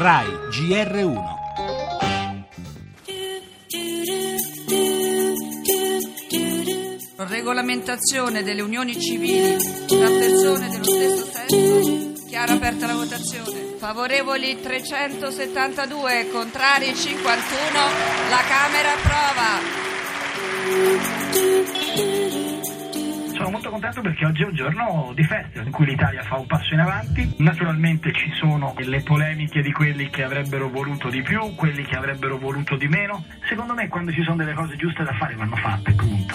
RAI GR1 Regolamentazione delle unioni civili tra persone dello stesso sesso. Chiara aperta la votazione. Favorevoli 372, contrari 51. La Camera approva. Sono molto contento perché oggi è un giorno di festa in cui l'Italia fa un passo in avanti. Naturalmente ci sono le polemiche di quelli che avrebbero voluto di più, quelli che avrebbero voluto di meno. Secondo me quando ci sono delle cose giuste da fare vanno fatte, punto.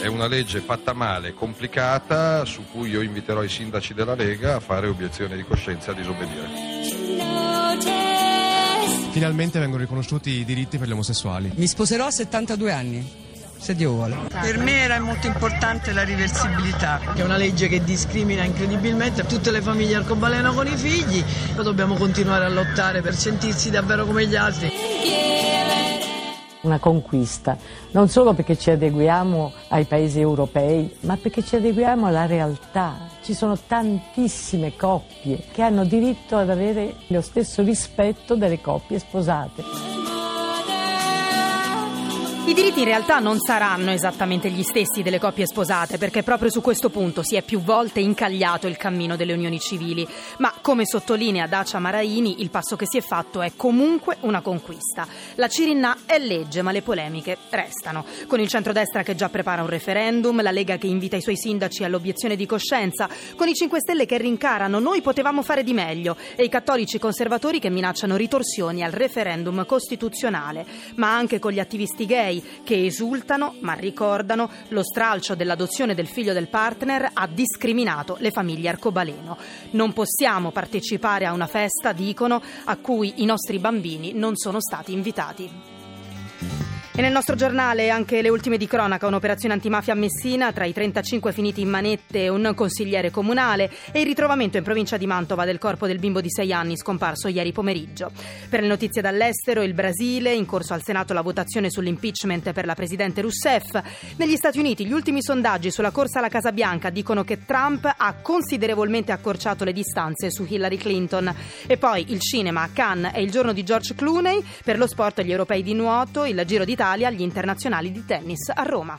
È una legge fatta male, complicata, su cui io inviterò i sindaci della Lega a fare obiezione di coscienza e a disobbedire. Finalmente vengono riconosciuti i diritti per gli omosessuali. Mi sposerò a 72 anni, se Dio vuole. Per me era molto importante la riversibilità. È una legge che discrimina incredibilmente tutte le famiglie arcobaleno con i figli. Poi dobbiamo continuare a lottare per sentirsi davvero come gli altri. Una conquista, non solo perché ci adeguiamo ai paesi europei, ma perché ci adeguiamo alla realtà. Ci sono tantissime coppie che hanno diritto ad avere lo stesso rispetto delle coppie sposate. I diritti in realtà non saranno esattamente gli stessi delle coppie sposate, perché proprio su questo punto si è più volte incagliato il cammino delle unioni civili. Ma come sottolinea Dacia Maraini, il passo che si è fatto è comunque una conquista. La Cirinna è legge, ma le polemiche restano. Con il centrodestra che già prepara un referendum, la Lega che invita i suoi sindaci all'obiezione di coscienza, con i 5 Stelle che rincarano noi potevamo fare di meglio e i cattolici conservatori che minacciano ritorsioni al referendum costituzionale, ma anche con gli attivisti gay che esultano ma ricordano lo stralcio dell'adozione del figlio del partner ha discriminato le famiglie arcobaleno. Non possiamo partecipare a una festa, dicono, a cui i nostri bambini non sono stati invitati. E nel nostro giornale anche le ultime di cronaca, un'operazione antimafia a Messina, tra i 35 finiti in manette un consigliere comunale e il ritrovamento in provincia di Mantova del corpo del bimbo di 6 anni scomparso ieri pomeriggio. Per le notizie dall'estero, il Brasile, in corso al Senato la votazione sull'impeachment per la presidente Rousseff. Negli Stati Uniti gli ultimi sondaggi sulla corsa alla Casa Bianca dicono che Trump ha considerevolmente accorciato le distanze su Hillary Clinton. E poi il cinema a Cannes è il giorno di George Clooney, per lo sport gli europei di nuoto, il Giro d'Italia Italia agli internazionali di tennis a Roma.